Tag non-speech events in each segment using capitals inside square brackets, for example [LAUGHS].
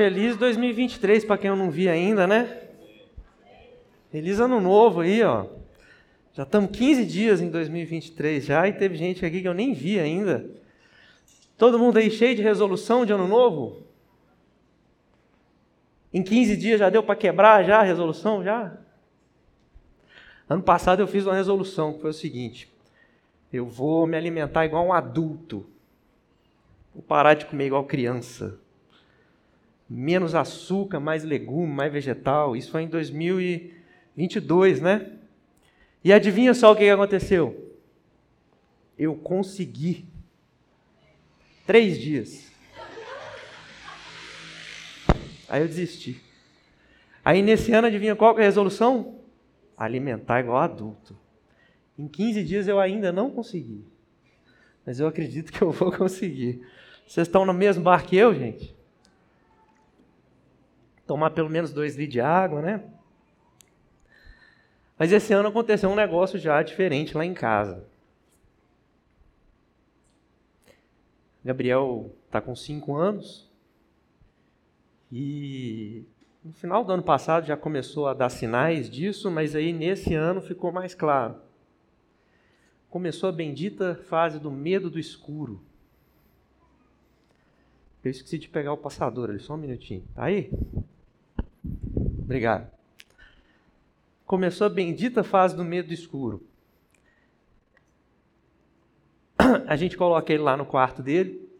Feliz 2023 para quem eu não vi ainda, né? Feliz ano novo aí, ó. Já estamos 15 dias em 2023 já e teve gente aqui que eu nem vi ainda. Todo mundo aí cheio de resolução de ano novo? Em 15 dias já deu para quebrar já a resolução já? Ano passado eu fiz uma resolução que foi o seguinte: eu vou me alimentar igual um adulto. Vou parar de comer igual criança menos açúcar, mais legume, mais vegetal. Isso foi em 2022, né? E adivinha só o que aconteceu? Eu consegui. Três dias. Aí eu desisti. Aí nesse ano, adivinha qual é a resolução? Alimentar igual adulto. Em 15 dias eu ainda não consegui. Mas eu acredito que eu vou [LAUGHS] conseguir. Vocês estão no mesmo bar que eu, gente? Tomar pelo menos dois litros de água, né? Mas esse ano aconteceu um negócio já diferente lá em casa. Gabriel está com cinco anos e no final do ano passado já começou a dar sinais disso, mas aí nesse ano ficou mais claro. Começou a bendita fase do medo do escuro. Eu esqueci de pegar o passador ali, só um minutinho. Tá aí? Obrigado. Começou a bendita fase do medo escuro. A gente coloca ele lá no quarto dele.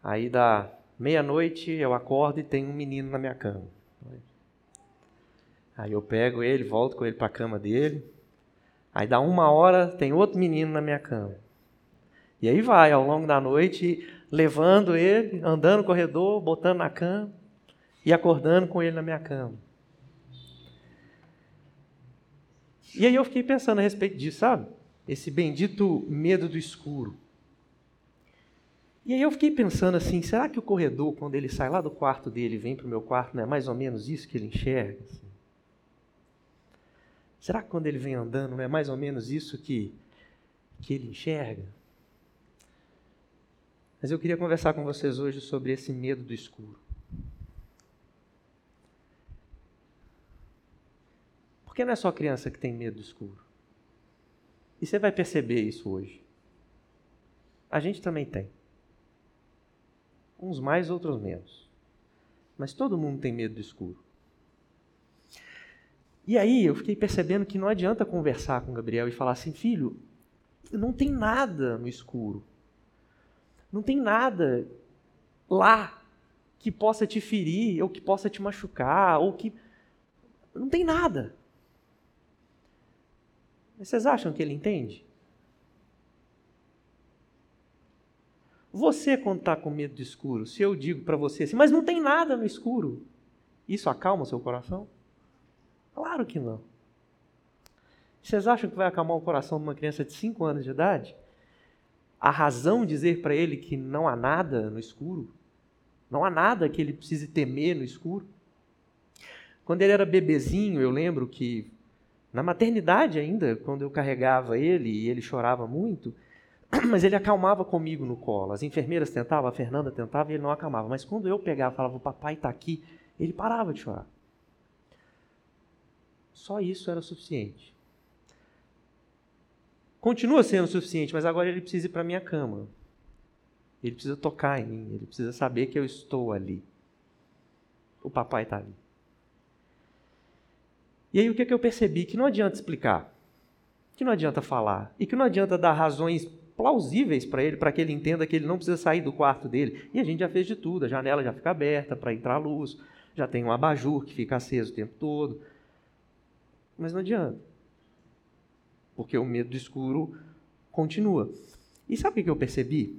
Aí dá meia-noite, eu acordo e tem um menino na minha cama. Aí eu pego ele, volto com ele para a cama dele. Aí dá uma hora, tem outro menino na minha cama. E aí vai, ao longo da noite, levando ele, andando no corredor, botando na cama e acordando com ele na minha cama. E aí eu fiquei pensando a respeito disso, sabe? Esse bendito medo do escuro. E aí eu fiquei pensando assim, será que o corredor, quando ele sai lá do quarto dele e vem para o meu quarto, não é mais ou menos isso que ele enxerga? Assim? Será que quando ele vem andando, não é mais ou menos isso que, que ele enxerga? Mas eu queria conversar com vocês hoje sobre esse medo do escuro. Porque não é só criança que tem medo do escuro. E você vai perceber isso hoje. A gente também tem. Uns mais, outros menos. Mas todo mundo tem medo do escuro. E aí eu fiquei percebendo que não adianta conversar com Gabriel e falar assim, filho, não tem nada no escuro. Não tem nada lá que possa te ferir, ou que possa te machucar, ou que. Não tem nada. Vocês acham que ele entende? Você, quando está com medo do escuro, se eu digo para você assim, mas não tem nada no escuro, isso acalma o seu coração? Claro que não. Vocês acham que vai acalmar o coração de uma criança de 5 anos de idade? A razão dizer para ele que não há nada no escuro? Não há nada que ele precise temer no escuro? Quando ele era bebezinho, eu lembro que na maternidade ainda, quando eu carregava ele e ele chorava muito, [CLEARS THROAT] mas ele acalmava comigo no colo. As enfermeiras tentavam, a Fernanda tentava e ele não acalmava. Mas quando eu pegava e falava, o papai está aqui, ele parava de chorar. Só isso era suficiente. Continua sendo suficiente, mas agora ele precisa ir para minha cama. Ele precisa tocar em mim, ele precisa saber que eu estou ali. O papai está ali. E aí o que, que eu percebi? Que não adianta explicar, que não adianta falar, e que não adianta dar razões plausíveis para ele, para que ele entenda que ele não precisa sair do quarto dele. E a gente já fez de tudo, a janela já fica aberta para entrar luz, já tem um abajur que fica aceso o tempo todo. Mas não adianta. Porque o medo do escuro continua. E sabe o que eu percebi?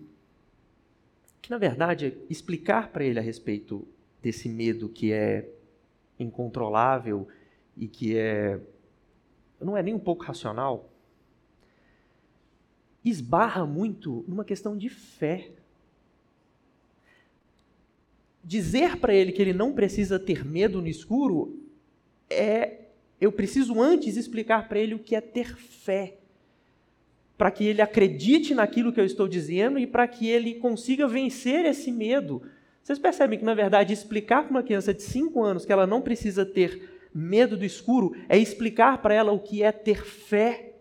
Que na verdade explicar para ele a respeito desse medo que é incontrolável e que é não é nem um pouco racional, esbarra muito numa questão de fé. Dizer para ele que ele não precisa ter medo no escuro é eu preciso antes explicar para ele o que é ter fé, para que ele acredite naquilo que eu estou dizendo e para que ele consiga vencer esse medo Vocês percebem que, na verdade, explicar para uma criança de 5 anos que ela não precisa ter medo do escuro é explicar para ela o que é ter fé.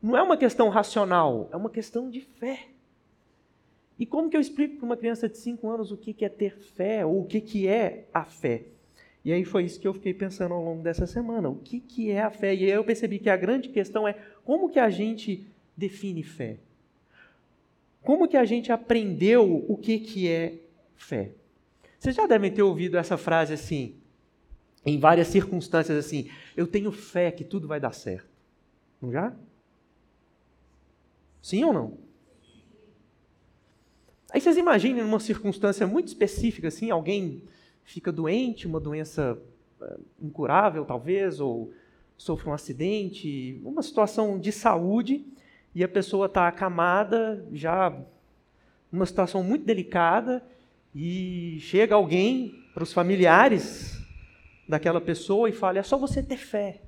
Não é uma questão racional, é uma questão de fé. E como que eu explico para uma criança de 5 anos o que é ter fé, ou o que é a fé? E aí foi isso que eu fiquei pensando ao longo dessa semana. O que, que é a fé? E aí eu percebi que a grande questão é como que a gente define fé? Como que a gente aprendeu o que, que é fé? Vocês já devem ter ouvido essa frase assim, em várias circunstâncias assim, eu tenho fé que tudo vai dar certo. Não já? Sim ou não? Aí vocês imaginem numa circunstância muito específica, assim, alguém fica doente, uma doença eh, incurável talvez, ou sofre um acidente, uma situação de saúde, e a pessoa está acamada, já numa situação muito delicada, e chega alguém para os familiares daquela pessoa e fala: é só você ter fé,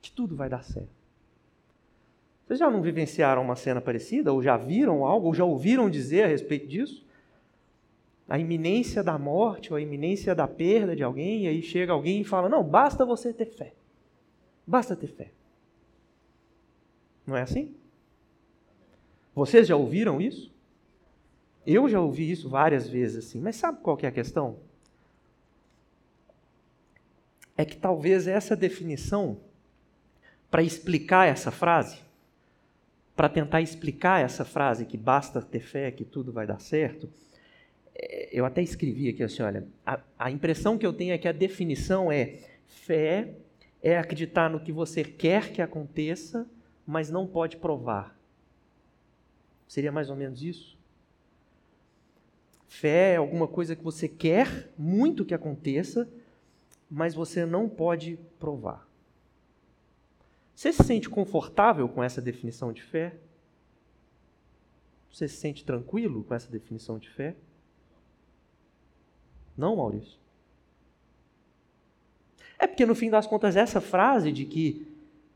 que tudo vai dar certo. Vocês já não vivenciaram uma cena parecida? Ou já viram algo? Ou já ouviram dizer a respeito disso? a iminência da morte ou a iminência da perda de alguém, e aí chega alguém e fala: Não, basta você ter fé. Basta ter fé. Não é assim? Vocês já ouviram isso? Eu já ouvi isso várias vezes assim, mas sabe qual é a questão? É que talvez essa definição, para explicar essa frase, para tentar explicar essa frase que basta ter fé, que tudo vai dar certo, é, eu até escrevi aqui assim, olha, a, a impressão que eu tenho é que a definição é fé é acreditar no que você quer que aconteça, mas não pode provar. Seria mais ou menos isso? Fé é alguma coisa que você quer muito que aconteça, mas você não pode provar. Você se sente confortável com essa definição de fé? Você se sente tranquilo com essa definição de fé? Não, Maurício. É porque no fim das contas essa frase de que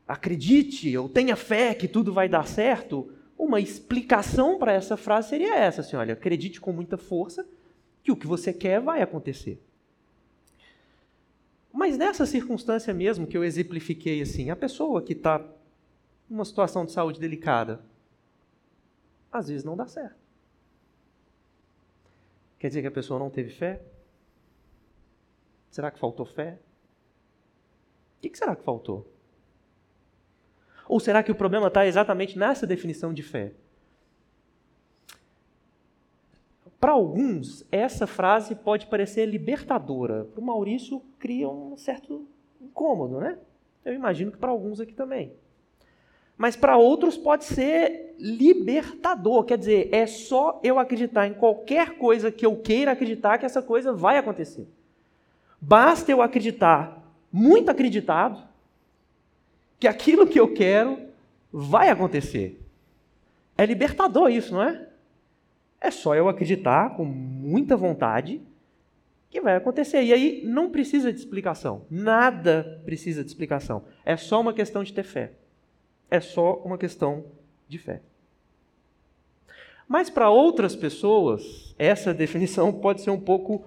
acredite ou tenha fé que tudo vai dar certo, uma explicação para essa frase seria essa, assim, olha, acredite com muita força que o que você quer vai acontecer. Mas nessa circunstância mesmo que eu exemplifiquei assim, a pessoa que está numa situação de saúde delicada, às vezes não dá certo. Quer dizer que a pessoa não teve fé? Será que faltou fé? O que será que faltou? Ou será que o problema está exatamente nessa definição de fé? Para alguns, essa frase pode parecer libertadora. Para o Maurício, cria um certo incômodo, né? Eu imagino que para alguns aqui também. Mas para outros pode ser libertador. Quer dizer, é só eu acreditar em qualquer coisa que eu queira acreditar que essa coisa vai acontecer. Basta eu acreditar, muito acreditado, que aquilo que eu quero vai acontecer. É libertador isso, não é? É só eu acreditar com muita vontade que vai acontecer. E aí não precisa de explicação. Nada precisa de explicação. É só uma questão de ter fé. É só uma questão de fé. Mas para outras pessoas, essa [LAUGHS] definição pode ser um pouco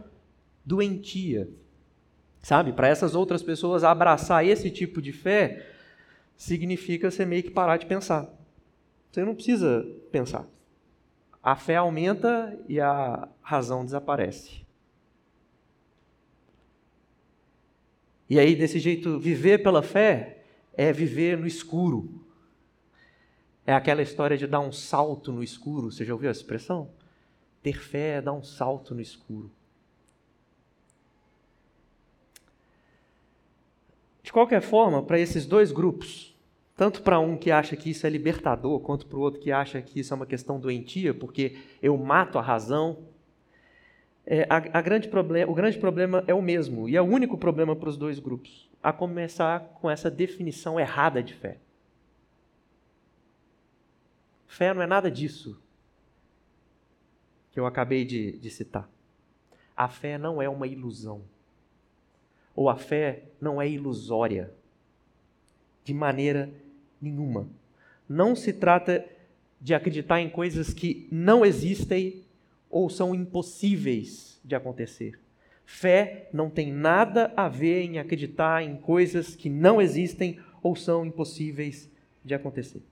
doentia. Sabe? Para essas outras pessoas, abraçar esse tipo de fé significa você meio que parar de pensar. Você não precisa pensar. A fé aumenta e a razão desaparece. E aí, desse jeito, viver pela fé é viver no escuro. É aquela história de dar um salto no escuro. Você já ouviu essa expressão? Ter fé é dar um salto no escuro. De qualquer forma, para esses dois grupos, tanto para um que acha que isso é libertador, quanto para o outro que acha que isso é uma questão doentia, porque eu mato a razão, é, a, a grande o grande problema é o mesmo, e é o único problema para os dois grupos, a começar com essa definição errada de fé. Fé não é nada disso que eu acabei de, de citar. A fé não é uma ilusão ou a fé não é ilusória. De maneira. Não se trata de acreditar em coisas que não existem ou são impossíveis de acontecer. Fé não tem nada a ver em acreditar em coisas que não existem ou são impossíveis de acontecer.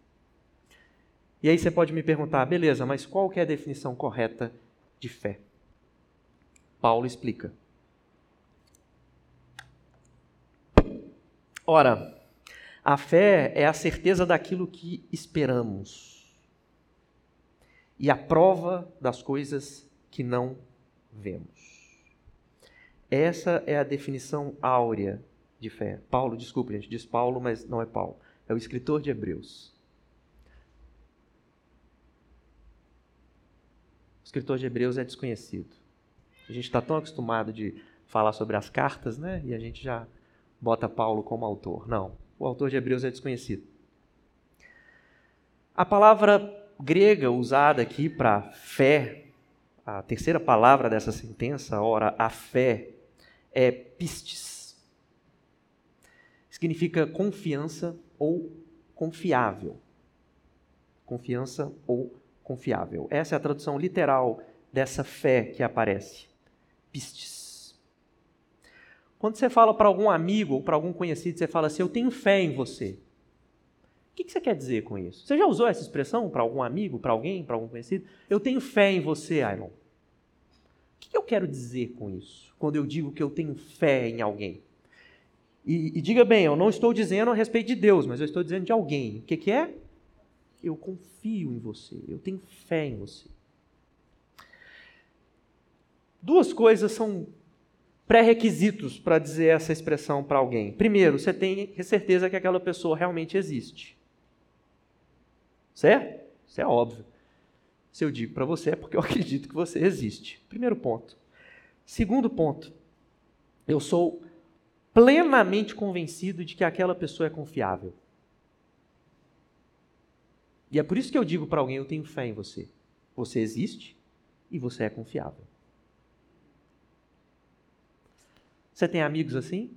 E aí você pode me perguntar, beleza, mas qual que é a definição correta de fé? Paulo explica. Ora, a fé é a certeza daquilo que esperamos e a prova das coisas que não vemos. Essa é a definição áurea de fé. Paulo, desculpe, gente, diz Paulo, mas não é Paulo. É o escritor de Hebreus. O escritor de Hebreus é desconhecido. A gente está tão acostumado de falar sobre as cartas, né? E a gente já bota Paulo como autor. Não, o autor de Hebreus é desconhecido. A palavra grega usada aqui para fé, a terceira palavra dessa sentença, ora, a fé, é pistes. Significa confiança ou confiável. Confiança ou confiável. Essa é a tradução literal dessa fé que aparece. Pistes. Quando você fala para algum amigo ou para algum conhecido, você fala assim: Eu tenho fé em você que, que você quer dizer com isso? Você já usou essa expressão para algum amigo, para alguém, para algum conhecido? Eu tenho fé em você, Ailon. O que eu quero dizer com isso? Quando eu digo que eu tenho fé em alguém? E, e diga bem, eu não estou dizendo a respeito de Deus, mas eu estou dizendo de alguém. O que, que é? Eu confio em você, eu tenho fé em você. Duas coisas são pré-requisitos para dizer essa expressão para alguém. Primeiro, você tem certeza que aquela pessoa realmente existe. Certo? Isso é óbvio. Se eu digo para você é porque eu [LAUGHS] acredito que você existe. Primeiro ponto. Segundo ponto, eu sou plenamente convencido de que aquela pessoa é confiável. E é por isso que eu digo para alguém: eu tenho fé em você. Você existe e você é confiável. Você tem amigos assim?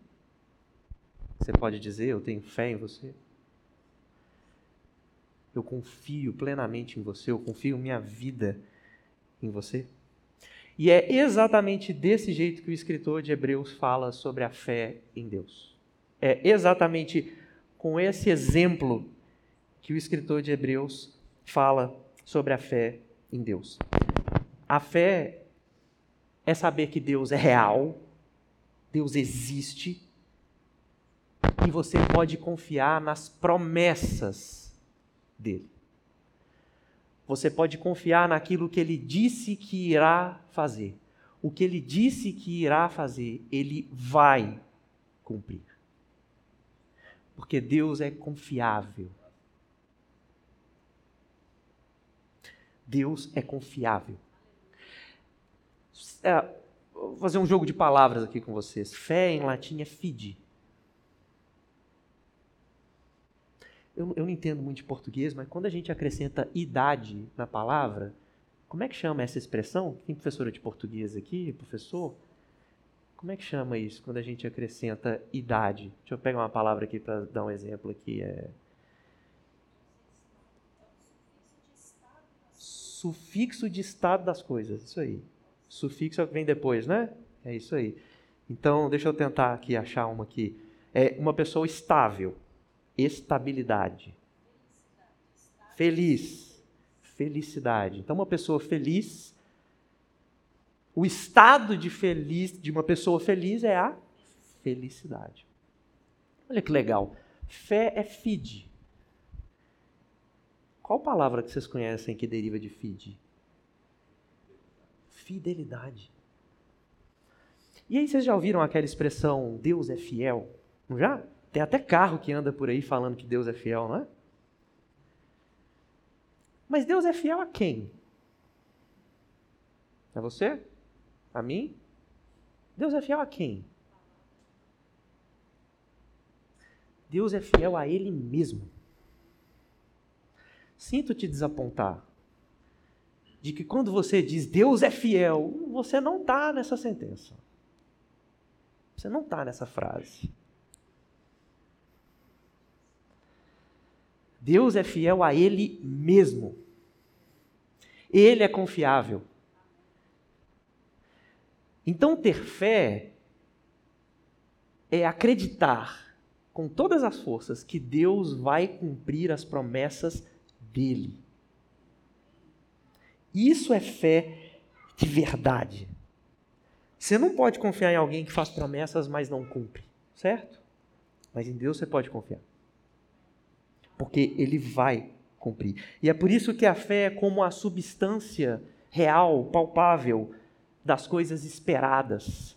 Você pode dizer: eu tenho fé em você? Eu confio plenamente em você, eu confio minha vida em você. E é exatamente desse jeito que o escritor de Hebreus fala sobre a fé em Deus. É exatamente com esse exemplo que o escritor de Hebreus fala sobre a fé em Deus. A fé é saber que Deus é real, Deus existe, e você pode confiar nas promessas dele. Você pode confiar naquilo que ele disse que irá fazer. O que ele disse que irá fazer, ele vai cumprir. Porque Deus é confiável. Deus é confiável. É, vou fazer um jogo de palavras aqui com vocês. Fé em latim é fide. eu, eu não entendo muito de português, mas quando a gente acrescenta idade na palavra, como é que chama essa expressão? Tem professora de português aqui, professor? Como é que chama isso quando a gente acrescenta idade? Deixa eu pegar uma palavra aqui para dar um exemplo aqui. É... Sufixo de estado das coisas, isso aí. Sufixo vem depois, né? É isso aí. Então, deixa eu tentar aqui achar uma aqui. É uma pessoa estável estabilidade. Feliz. Felicidade. Então, uma pessoa feliz, o estado de feliz de uma pessoa feliz é a felicidade. Olha que legal. Fé é fide. Qual palavra que vocês conhecem que deriva de fide? Fidelidade. E aí vocês já ouviram aquela expressão Deus é fiel? Não já? Tem até carro que anda por aí falando que Deus é fiel, não é? Mas Deus é fiel a quem? A você? A mim? Deus é fiel a quem? Deus é fiel a Ele mesmo. Sinto te desapontar de que quando você diz Deus é fiel, você não está nessa sentença. Você não está nessa frase. Deus é fiel a Ele mesmo. Ele é confiável. Então, ter fé é acreditar com todas as forças que Deus vai cumprir as promessas dele. Isso é fé de verdade. Você não pode confiar em alguém que faz promessas, mas não cumpre, certo? Mas em Deus você pode confiar. Porque ele vai cumprir. E é por isso que a fé é como a substância real, palpável das coisas esperadas.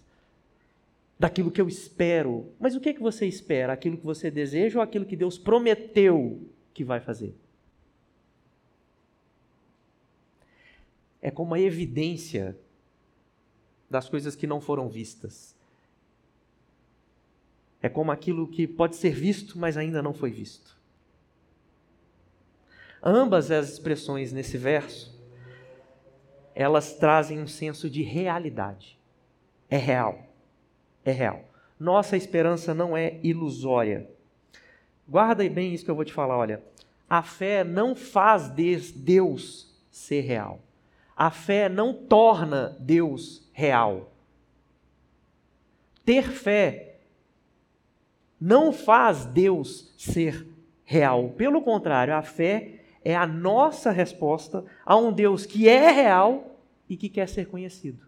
Daquilo que eu espero. Mas o que é que você espera? Aquilo que você deseja ou aquilo que Deus prometeu que vai fazer? É como a evidência das coisas que não foram vistas. É como aquilo que pode ser visto, mas ainda não foi visto. Ambas as expressões nesse verso, elas trazem um senso de realidade. É real. É real. Nossa esperança não é ilusória. Guarda bem isso que eu vou te falar, olha. A fé não faz Deus ser real. A fé não torna Deus real. Ter fé não faz Deus ser real. Pelo contrário, a fé é a nossa resposta a um Deus que é real e que quer ser conhecido.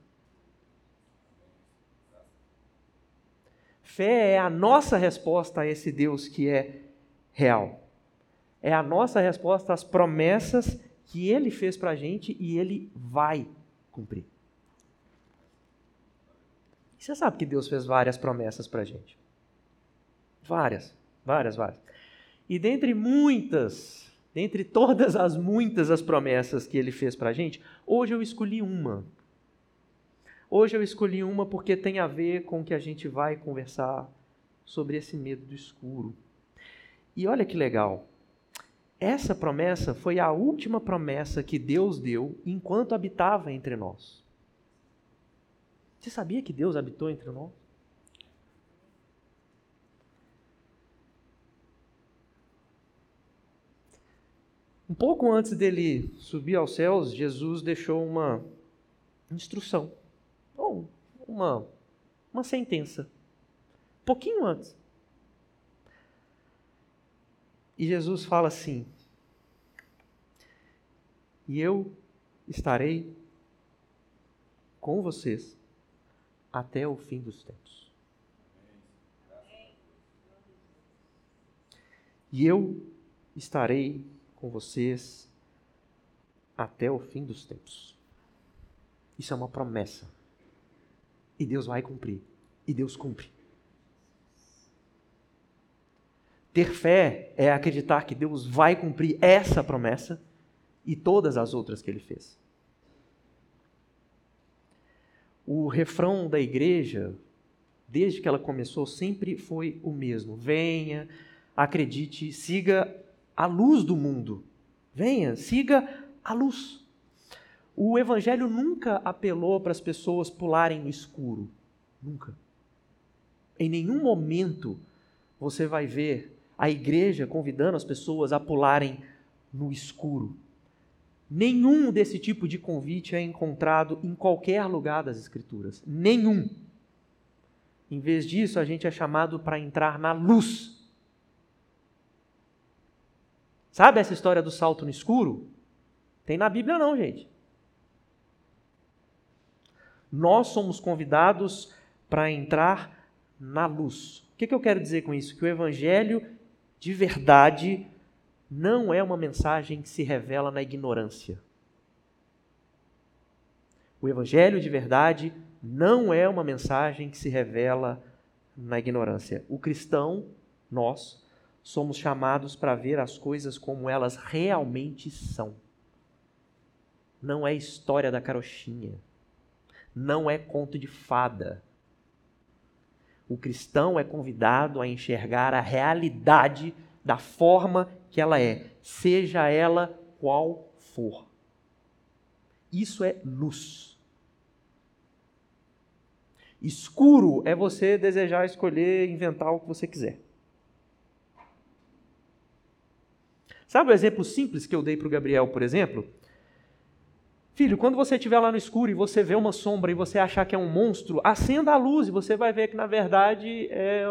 Fé é a nossa resposta a esse Deus que é real. É a nossa resposta às promessas que ele fez para a gente e ele vai cumprir. Você sabe que Deus fez várias promessas para a gente. Várias, várias, várias. E dentre muitas, dentre todas as muitas as promessas que ele fez para a gente, hoje eu escolhi uma. Hoje eu escolhi uma porque tem a ver com o que a gente vai conversar sobre esse medo do escuro. E olha que legal. Essa promessa foi a última promessa que Deus deu enquanto habitava entre nós. Você sabia que Deus habitou entre nós? Um pouco antes dele subir aos céus, Jesus deixou uma instrução, ou uma, uma sentença. Pouquinho antes. E Jesus fala assim: E eu estarei com vocês até o fim dos tempos. E eu estarei com vocês até o fim dos tempos. Isso é uma promessa. E Deus vai cumprir. E Deus cumpre. Ter fé é acreditar que Deus vai cumprir essa promessa e todas as outras que ele fez o refrão da igreja, desde que ela começou, sempre foi o mesmo: venha, acredite, siga a luz do mundo. Venha, siga a luz. O evangelho nunca apelou para as pessoas pularem no escuro. Nunca. Em nenhum momento você vai ver a igreja convidando as pessoas a pularem no escuro. Nenhum desse tipo de convite é encontrado em qualquer lugar das Escrituras. Nenhum. Em vez disso, a gente é chamado para entrar na luz. Sabe essa história do salto no escuro? Tem na Bíblia, não, gente. Nós somos convidados para entrar na luz. O que, eu quero dizer com isso? Que o Evangelho de verdade não é uma mensagem que se revela na ignorância. O Evangelho de verdade não é uma mensagem que se revela na ignorância. O cristão, nós, somos chamados para ver as coisas como elas realmente são. Não é história da carochinha. Não é conto de fada. O cristão é convidado a enxergar a realidade da forma que ela é, seja ela qual for. Isso é luz. Escuro é você desejar escolher, inventar o que você quiser. Sabe o exemplo simples que eu dei para o Gabriel, por exemplo? Filho, quando você estiver lá no escuro e você vê uma sombra e você achar que é um monstro, acenda a luz e você vai ver que na verdade é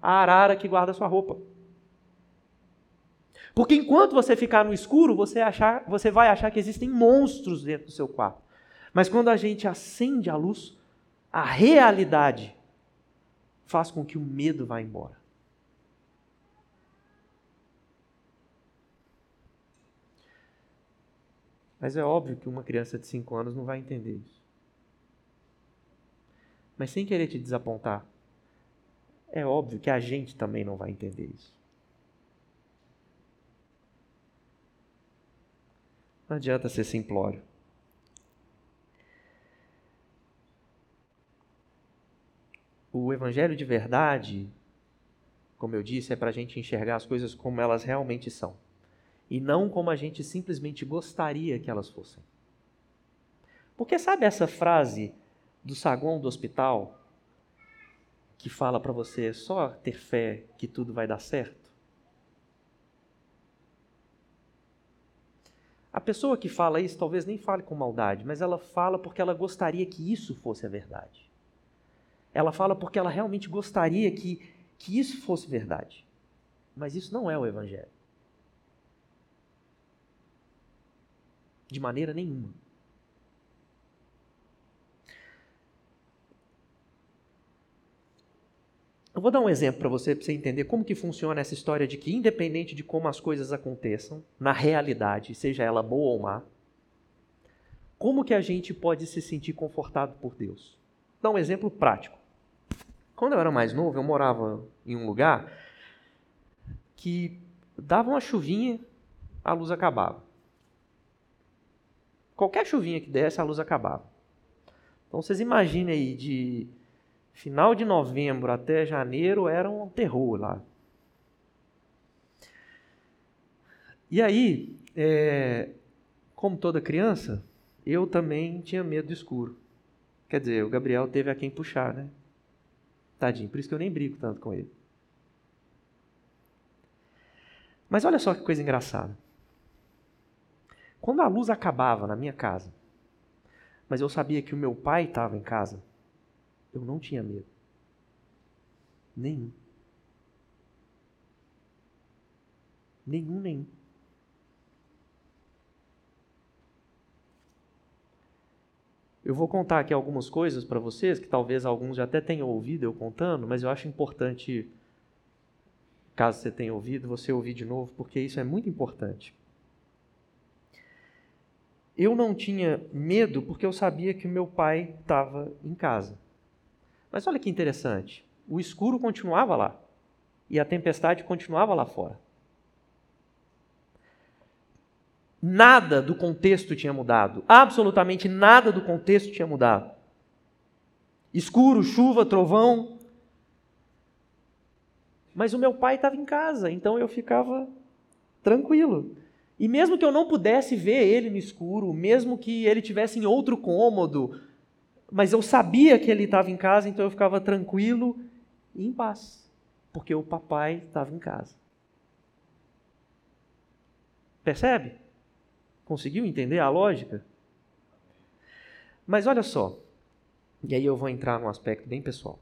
a arara que guarda sua roupa. Porque enquanto você ficar no escuro, você, achar, você vai achar que existem monstros dentro do seu quarto. Mas quando a gente acende a luz, a realidade faz com que o medo vá embora. Mas é óbvio que uma criança de 5 anos não vai entender isso. Mas sem querer te desapontar, é óbvio que a gente também não vai entender isso. Não adianta ser simplório. O Evangelho de verdade, como eu disse, é para a gente enxergar as coisas como elas realmente são e não como a gente simplesmente gostaria que elas fossem. Porque sabe essa frase do saguão do hospital que fala para você só ter fé que tudo vai dar certo? A pessoa que fala isso talvez nem fale com maldade, mas ela fala porque ela gostaria que isso fosse a verdade. Ela fala porque ela realmente gostaria que, que isso fosse verdade. Mas isso não é o Evangelho. De maneira nenhuma. Eu vou dar um exemplo para você, para você entender como que funciona essa história de que, independente de como as coisas aconteçam, na realidade, seja ela boa ou má, como que a gente pode se sentir confortado por Deus? Vou dar um exemplo prático. Quando eu era mais novo, eu morava em um lugar que dava uma chuvinha, a luz acabava. Qualquer chuvinha que desse, a luz acabava. Então vocês imaginem aí, de final de novembro até janeiro era um terror lá. E aí, é, como toda criança, eu também tinha medo do escuro. Quer dizer, o Gabriel teve a quem puxar, né? Tadinho, por isso que eu nem brigo tanto com ele. Mas olha só que coisa engraçada. Quando a luz acabava na minha casa, mas eu sabia que o meu pai estava em casa, eu não tinha medo. Nenhum. Nenhum, nenhum. Eu vou contar aqui algumas coisas para vocês, que talvez alguns já até tenham ouvido eu contando, mas eu acho importante, caso você tenha ouvido, você ouvir de novo, porque isso é muito importante. Eu não tinha medo porque eu sabia que meu pai estava em casa. Mas olha que interessante, o escuro continuava lá e a tempestade continuava lá fora. Nada do contexto tinha mudado, absolutamente nada do contexto tinha mudado. Escuro, chuva, trovão. Mas o meu pai estava em casa, então eu ficava tranquilo. E mesmo que eu não pudesse ver ele no escuro, mesmo que ele tivesse em outro cômodo, mas eu sabia que ele estava em casa, então eu ficava tranquilo e em paz, porque o papai estava em casa. Percebe? Conseguiu entender a lógica? Mas olha só, e aí eu vou entrar num aspecto bem pessoal.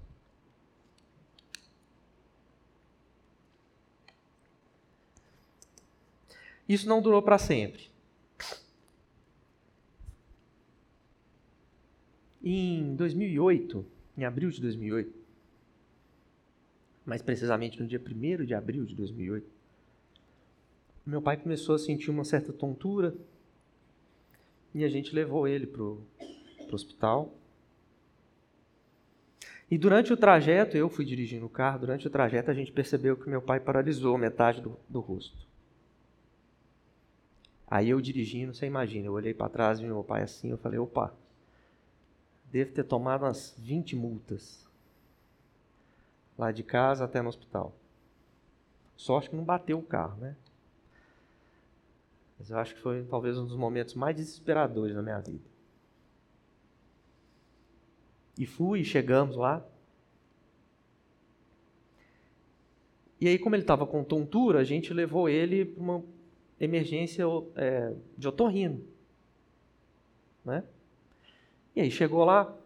Isso não durou para sempre. Em 2008, em abril de 2008, mais precisamente no dia 1 de abril de 2008, meu pai começou a sentir uma certa tontura e a gente levou ele para o hospital. E durante o trajeto, eu fui dirigindo o carro, durante o trajeto a gente percebeu que meu pai paralisou metade do, do rosto. Aí eu dirigindo, você imagina, eu olhei para trás, vi meu pai assim, eu falei, opa, devo ter tomado umas 20 multas. Lá de casa até no hospital. Sorte que não bateu o carro, né? Mas eu acho que foi talvez um dos momentos mais desesperadores da minha vida. E fui, chegamos lá. E aí, como ele estava com tontura, a gente levou ele para uma emergência é, de otorrino. né? E aí chegou lá,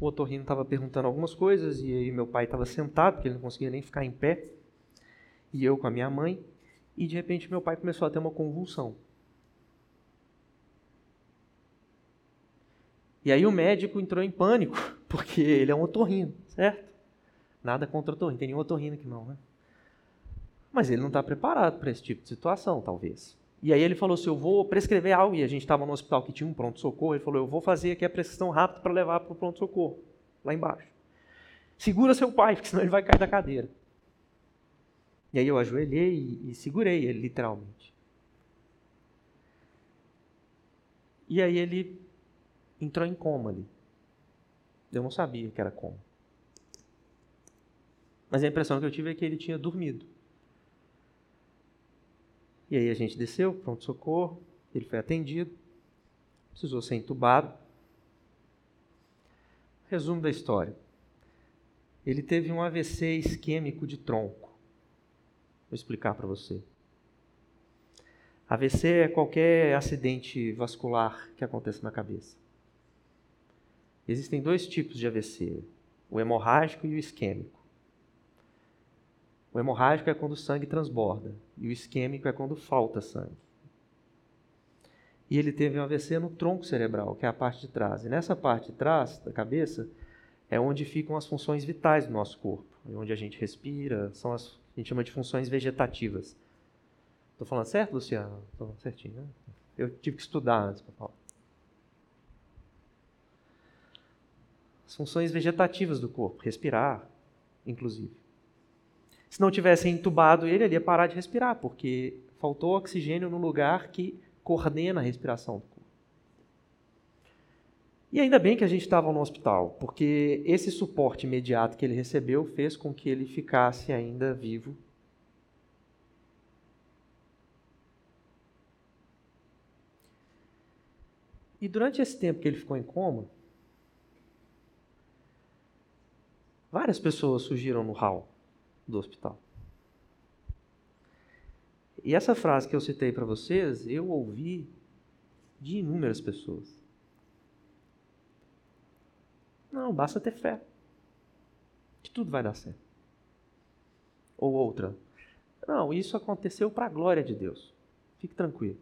o otorrino estava perguntando algumas coisas e aí meu pai estava sentado, porque ele não conseguia nem ficar em pé, e eu com a minha mãe, e de repente meu pai começou a ter uma convulsão. E aí o médico entrou em pânico, [LAUGHS] porque ele é um otorrino, certo? Nada contra otorrino, tem nenhum otorrino que não, né? Mas ele não está preparado para esse tipo de situação, talvez. E aí ele falou assim: Eu vou prescrever algo. E a gente estava no hospital que tinha um pronto-socorro. Ele falou: Eu vou fazer aqui a prescrição rápida para levar para o pronto-socorro, lá embaixo. Segura seu pai, [LAUGHS] porque senão ele vai cair da cadeira. E aí eu ajoelhei e, e segurei ele, literalmente. E aí ele entrou em coma ali. Eu não sabia que era coma. Mas a impressão que eu tive é que ele tinha dormido. E aí a gente desceu, pronto-socorro, ele foi atendido, precisou ser entubado. Resumo da história. Ele teve um AVC isquêmico de tronco. Vou explicar para você. AVC é qualquer acidente vascular que aconteça na cabeça. Existem dois tipos de AVC: o hemorrágico e o isquêmico. O hemorrágico é quando o sangue transborda e o isquêmico é quando falta sangue. E ele teve um AVC no tronco cerebral, que é a parte de trás. E nessa parte de trás da cabeça é onde ficam as funções vitais do nosso corpo, é onde a gente respira, são as a gente chama de funções vegetativas. Estou falando certo, Luciano? Estou certinho, né? Eu tive que estudar antes para falar. As funções vegetativas do corpo, respirar, inclusive. Se não tivesse entubado ele, ele ia parar de respirar, porque faltou oxigênio no lugar que coordena a respiração do corpo. E ainda bem que a gente estava no hospital, porque esse suporte imediato que ele recebeu fez com que ele ficasse ainda vivo. E durante esse tempo que ele ficou em coma, várias pessoas surgiram no hall do hospital. E essa frase que eu citei para vocês, eu ouvi de inúmeras pessoas. Não, basta ter fé. Que tudo vai dar certo. Ou outra. Não, isso aconteceu para a glória de Deus. Fique tranquilo.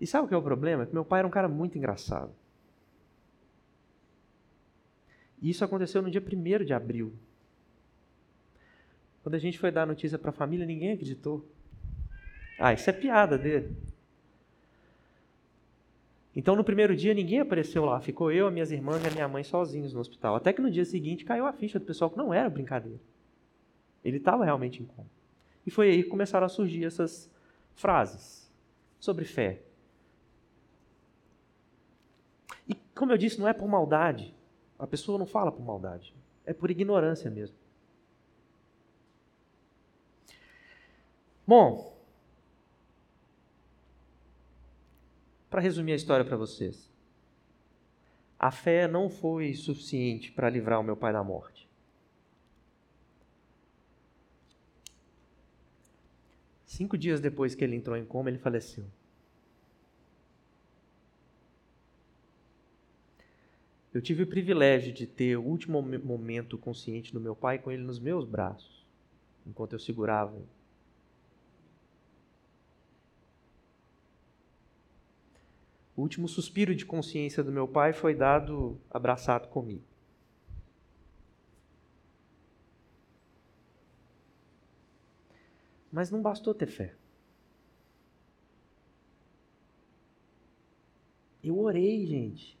E sabe o que é o problema? Que meu pai era um cara muito engraçado. Isso aconteceu no dia 1 de abril. Quando a gente foi dar a notícia para a família, ninguém acreditou. Ah, isso é piada dele. Então, no primeiro dia, ninguém apareceu lá. Ficou eu, as minhas irmãs e a minha mãe sozinhos no hospital. Até que no dia seguinte caiu a ficha do pessoal que não era brincadeira. Ele estava realmente em coma. E foi aí que começaram a surgir essas frases sobre fé. E, como eu disse, não é por maldade. A pessoa não fala por maldade, é por ignorância mesmo. Bom, para resumir a história para vocês, a fé não foi suficiente para livrar o meu pai da morte. Cinco dias depois que ele entrou em coma, ele faleceu. Eu tive o privilégio de ter o último momento consciente do meu pai com ele nos meus braços, enquanto eu segurava. O último suspiro de consciência do meu pai foi dado abraçado comigo. Mas não bastou ter fé. Eu orei, gente.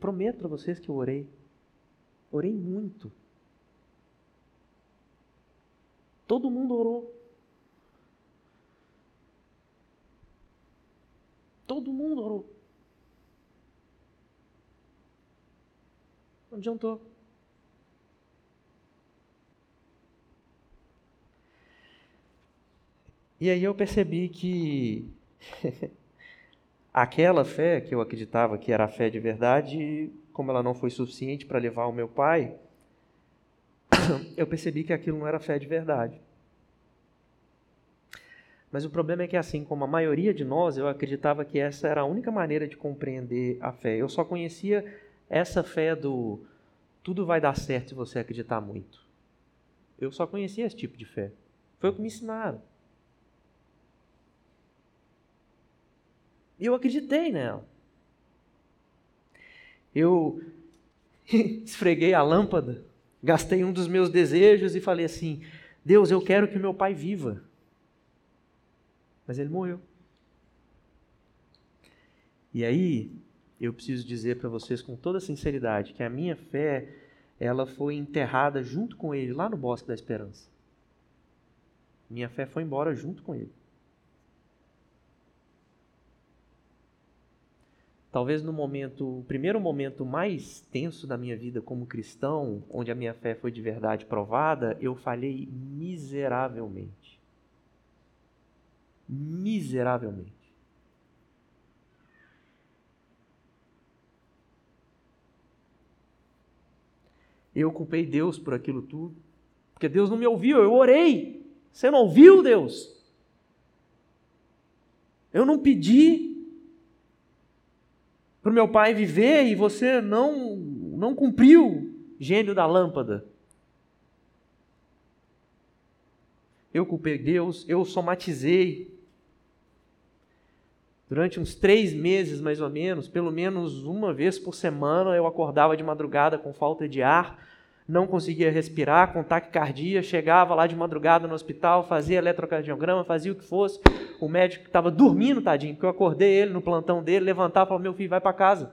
Prometo para vocês que eu orei. Orei muito. Todo mundo orou. Todo mundo orou. Não adiantou. E aí eu percebi que [LAUGHS] aquela fé que eu acreditava que era a fé de verdade, como ela não foi suficiente para levar o meu pai, [COUGHS] eu percebi que aquilo não era fé de verdade. Mas o problema é que, assim como a maioria de nós, eu acreditava que essa era a única maneira de compreender a fé. Eu só conhecia essa fé do tudo vai dar certo se você acreditar muito. Eu só conhecia esse tipo de fé. Foi o que me ensinaram. E eu acreditei nela. Eu [LAUGHS] esfreguei a lâmpada, gastei um dos meus desejos e falei assim: Deus, eu quero que meu pai viva. Mas ele morreu. E aí, eu preciso dizer para vocês com toda sinceridade que a minha fé, ela foi enterrada junto com ele lá no Bosque da Esperança. Minha fé foi embora junto com ele. Talvez no momento, primeiro momento mais tenso da minha vida como cristão, onde a minha fé foi de verdade provada, eu falhei miseravelmente. Miseravelmente. Eu culpei Deus por aquilo tudo, porque Deus não me ouviu, eu orei. Você não ouviu, Deus? Eu não pedi para o meu pai viver e você não, não cumpriu, gênio da lâmpada. Eu culpei Deus, eu somatizei. Durante uns três meses, mais ou menos, pelo menos uma vez por semana, eu acordava de madrugada com falta de ar não conseguia respirar, com taquicardia, chegava lá de madrugada no hospital, fazia eletrocardiograma, fazia o que fosse. O médico estava dormindo, tadinho, porque eu acordei ele no plantão dele, levantava e falava: Meu filho, vai para casa.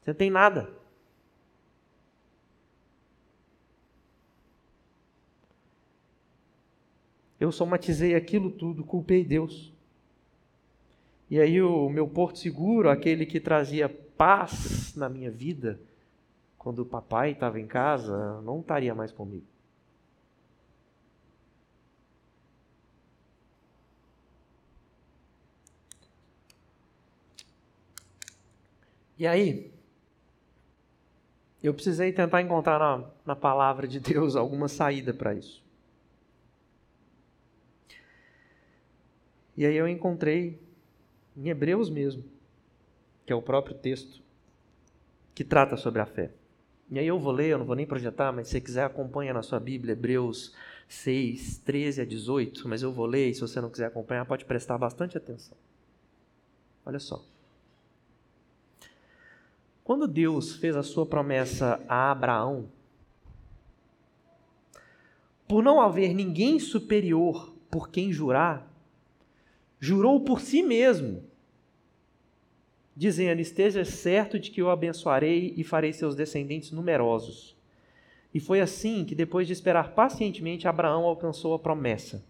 Você não tem nada. Eu somatizei aquilo tudo, culpei Deus. E aí o meu porto seguro, aquele que trazia paz na minha vida, quando o papai estava em casa, não estaria mais comigo. E aí, eu precisei tentar encontrar na, na palavra de Deus alguma saída para isso. E aí eu encontrei em Hebreus mesmo, que é o próprio texto que trata sobre a fé. E aí eu vou ler, eu não vou nem projetar, mas se você quiser acompanha na sua Bíblia, Hebreus 6, 13 a 18, mas eu vou ler e se você não quiser acompanhar, pode prestar bastante atenção. Olha só. Quando Deus fez a sua promessa a Abraão, por não haver ninguém superior por quem jurar, jurou por si mesmo dizendo: Esteja certo de que eu abençoarei e farei seus descendentes numerosos. E foi assim que, depois de esperar pacientemente, Abraão alcançou a promessa.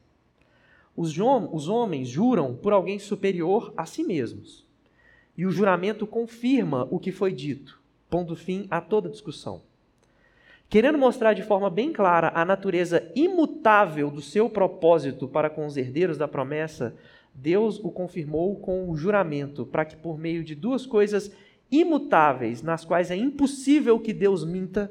Os, os homens juram por alguém superior a si mesmos. E o juramento confirma o que foi dito, pondo fim a toda discussão. Querendo mostrar de forma bem clara a natureza imutável do seu propósito para com os herdeiros da promessa, Deus o confirmou com o juramento, para que por meio de duas coisas imutáveis, nas quais é impossível que Deus minta,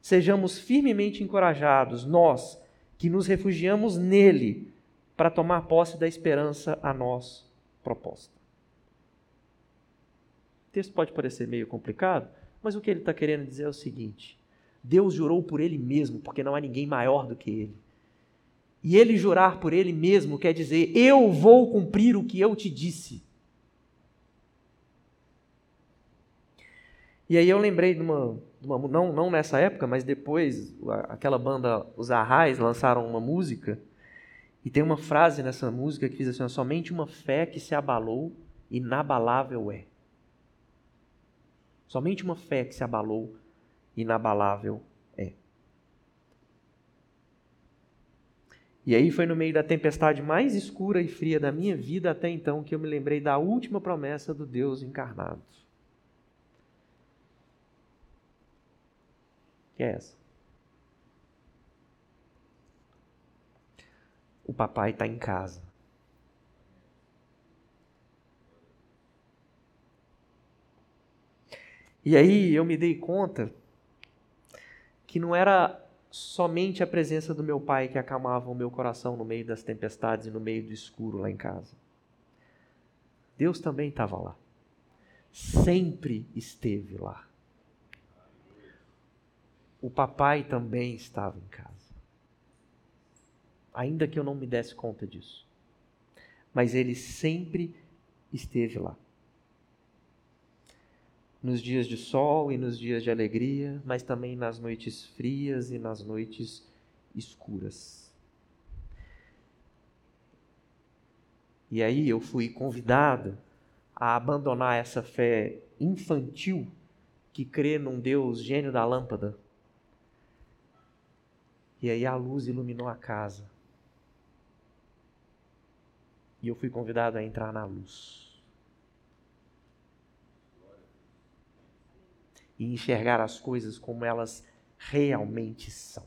sejamos firmemente encorajados, nós que nos refugiamos nele, para tomar posse da esperança a nós proposta. O texto pode parecer meio complicado, mas o que ele está querendo dizer é o seguinte: Deus jurou por ele mesmo, porque não há ninguém maior do que ele. E ele jurar por ele mesmo quer dizer: Eu vou cumprir o que eu te disse. E aí eu lembrei de uma, de uma, não, não nessa época, mas depois, aquela banda, os Arrais, lançaram uma música, e tem uma frase nessa música que diz assim: somente uma fé que se abalou, inabalável é. Somente uma fé que se abalou, inabalável E aí foi no meio da tempestade mais escura e fria da minha vida até então que eu me lembrei da última promessa do Deus encarnado. Que é essa? O papai está em casa. E aí eu me dei conta que não era somente a presença do meu pai que acalmava o meu coração no meio das tempestades e no meio do escuro lá em casa. Deus também estava lá. Sempre esteve lá. O papai também estava em casa. Ainda que eu não me desse conta disso. Mas ele sempre esteve lá nos dias de sol e nos dias de alegria, mas também nas noites frias e nas noites escuras. E aí eu fui convidado a abandonar essa fé infantil que crê num Deus gênio da lâmpada. E aí a luz iluminou a casa. E eu fui convidado a entrar na luz. E enxergar as coisas como elas realmente são.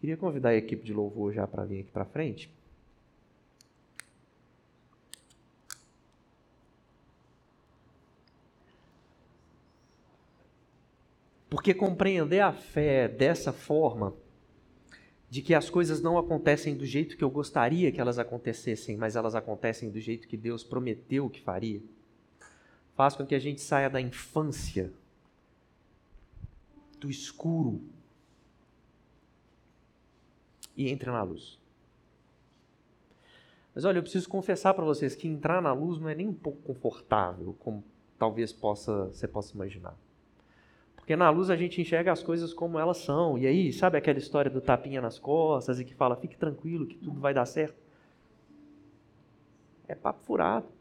Queria convidar a equipe de louvor já para vir aqui para frente. Porque compreender a fé dessa forma, de que as coisas não acontecem do jeito que eu gostaria que elas acontecessem, mas elas acontecem do jeito que Deus prometeu que faria faz com que a gente saia da infância, do escuro, e entre na luz. Mas olha, eu preciso confessar para vocês que entrar na luz não é nem um pouco confortável, como talvez possa, você possa imaginar. Porque na luz a gente enxerga as coisas como elas são. E aí, sabe aquela história do tapinha nas costas e que fala, fique tranquilo que tudo vai dar certo? É papo furado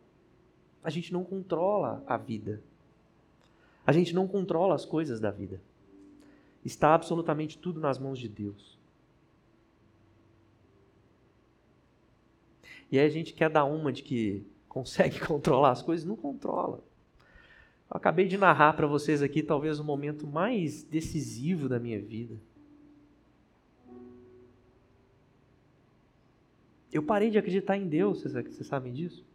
a gente não controla a vida. A gente não controla as coisas da vida. Está absolutamente tudo nas mãos de Deus. E aí a gente quer dar uma de que [LAUGHS] consegue controlar as coisas, não controla. Eu acabei de narrar para vocês aqui talvez o momento mais decisivo da minha vida. Eu parei de acreditar em Deus, vocês, vocês sabem disso?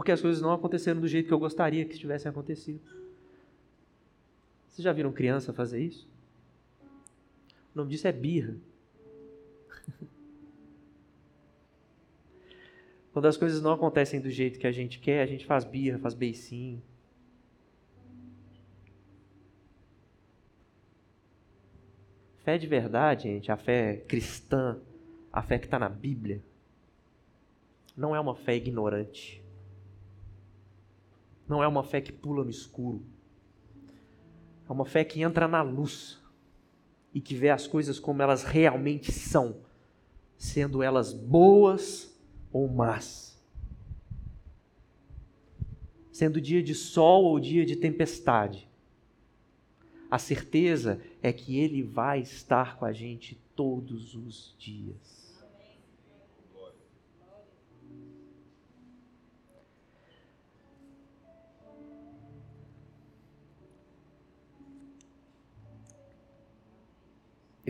Porque as coisas não aconteceram do jeito que eu gostaria que tivessem acontecido. Vocês já viram criança fazer isso? O nome disso é birra. [LAUGHS] Quando as coisas não acontecem do jeito que a gente quer, a gente faz birra, faz beicinho. Fé de verdade, gente, a fé cristã, a fé que está na Bíblia, não é uma fé ignorante não é uma fé que pula no escuro. É uma fé que entra na luz e que vê as coisas como elas realmente são, sendo elas boas ou más. Sendo dia de sol ou dia de tempestade. A certeza é que Ele vai estar com a gente todos os dias.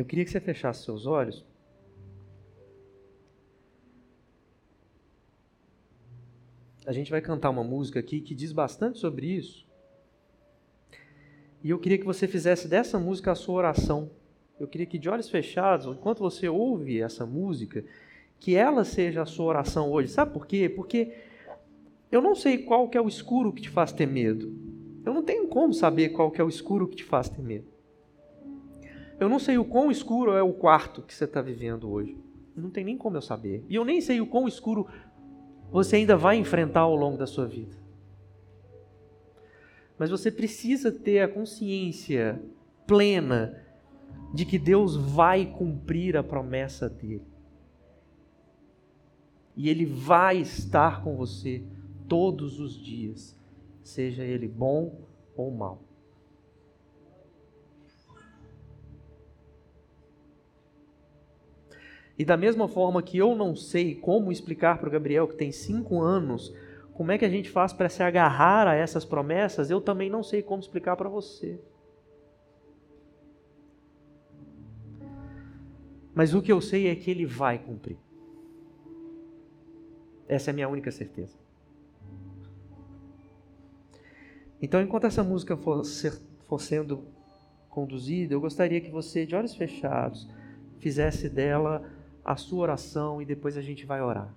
Eu queria que você fechasse seus olhos. A gente vai cantar uma música aqui que diz bastante sobre isso. E eu queria que você fizesse dessa música a sua oração. Eu queria que de olhos fechados, enquanto você ouve essa música, que ela seja a sua oração hoje. Sabe por quê? Porque eu não sei qual que é o escuro que te faz ter medo. Eu não tenho como saber qual que é o escuro que te faz ter medo. Eu não sei o quão escuro é o quarto que você está vivendo hoje. Não tem nem como eu saber. E eu nem sei o quão escuro você ainda vai enfrentar ao longo da sua vida. Mas você precisa ter a consciência plena de que Deus vai cumprir a promessa dele. E ele vai estar com você todos os dias, seja ele bom ou mau. E da mesma forma que eu não sei como explicar para o Gabriel, que tem cinco anos, como é que a gente faz para se agarrar a essas promessas, eu também não sei como explicar para você. Mas o que eu sei é que ele vai cumprir. Essa é a minha única certeza. Então, enquanto essa música for, ser, for sendo conduzida, eu gostaria que você, de olhos fechados, fizesse dela a sua oração e depois a gente vai orar.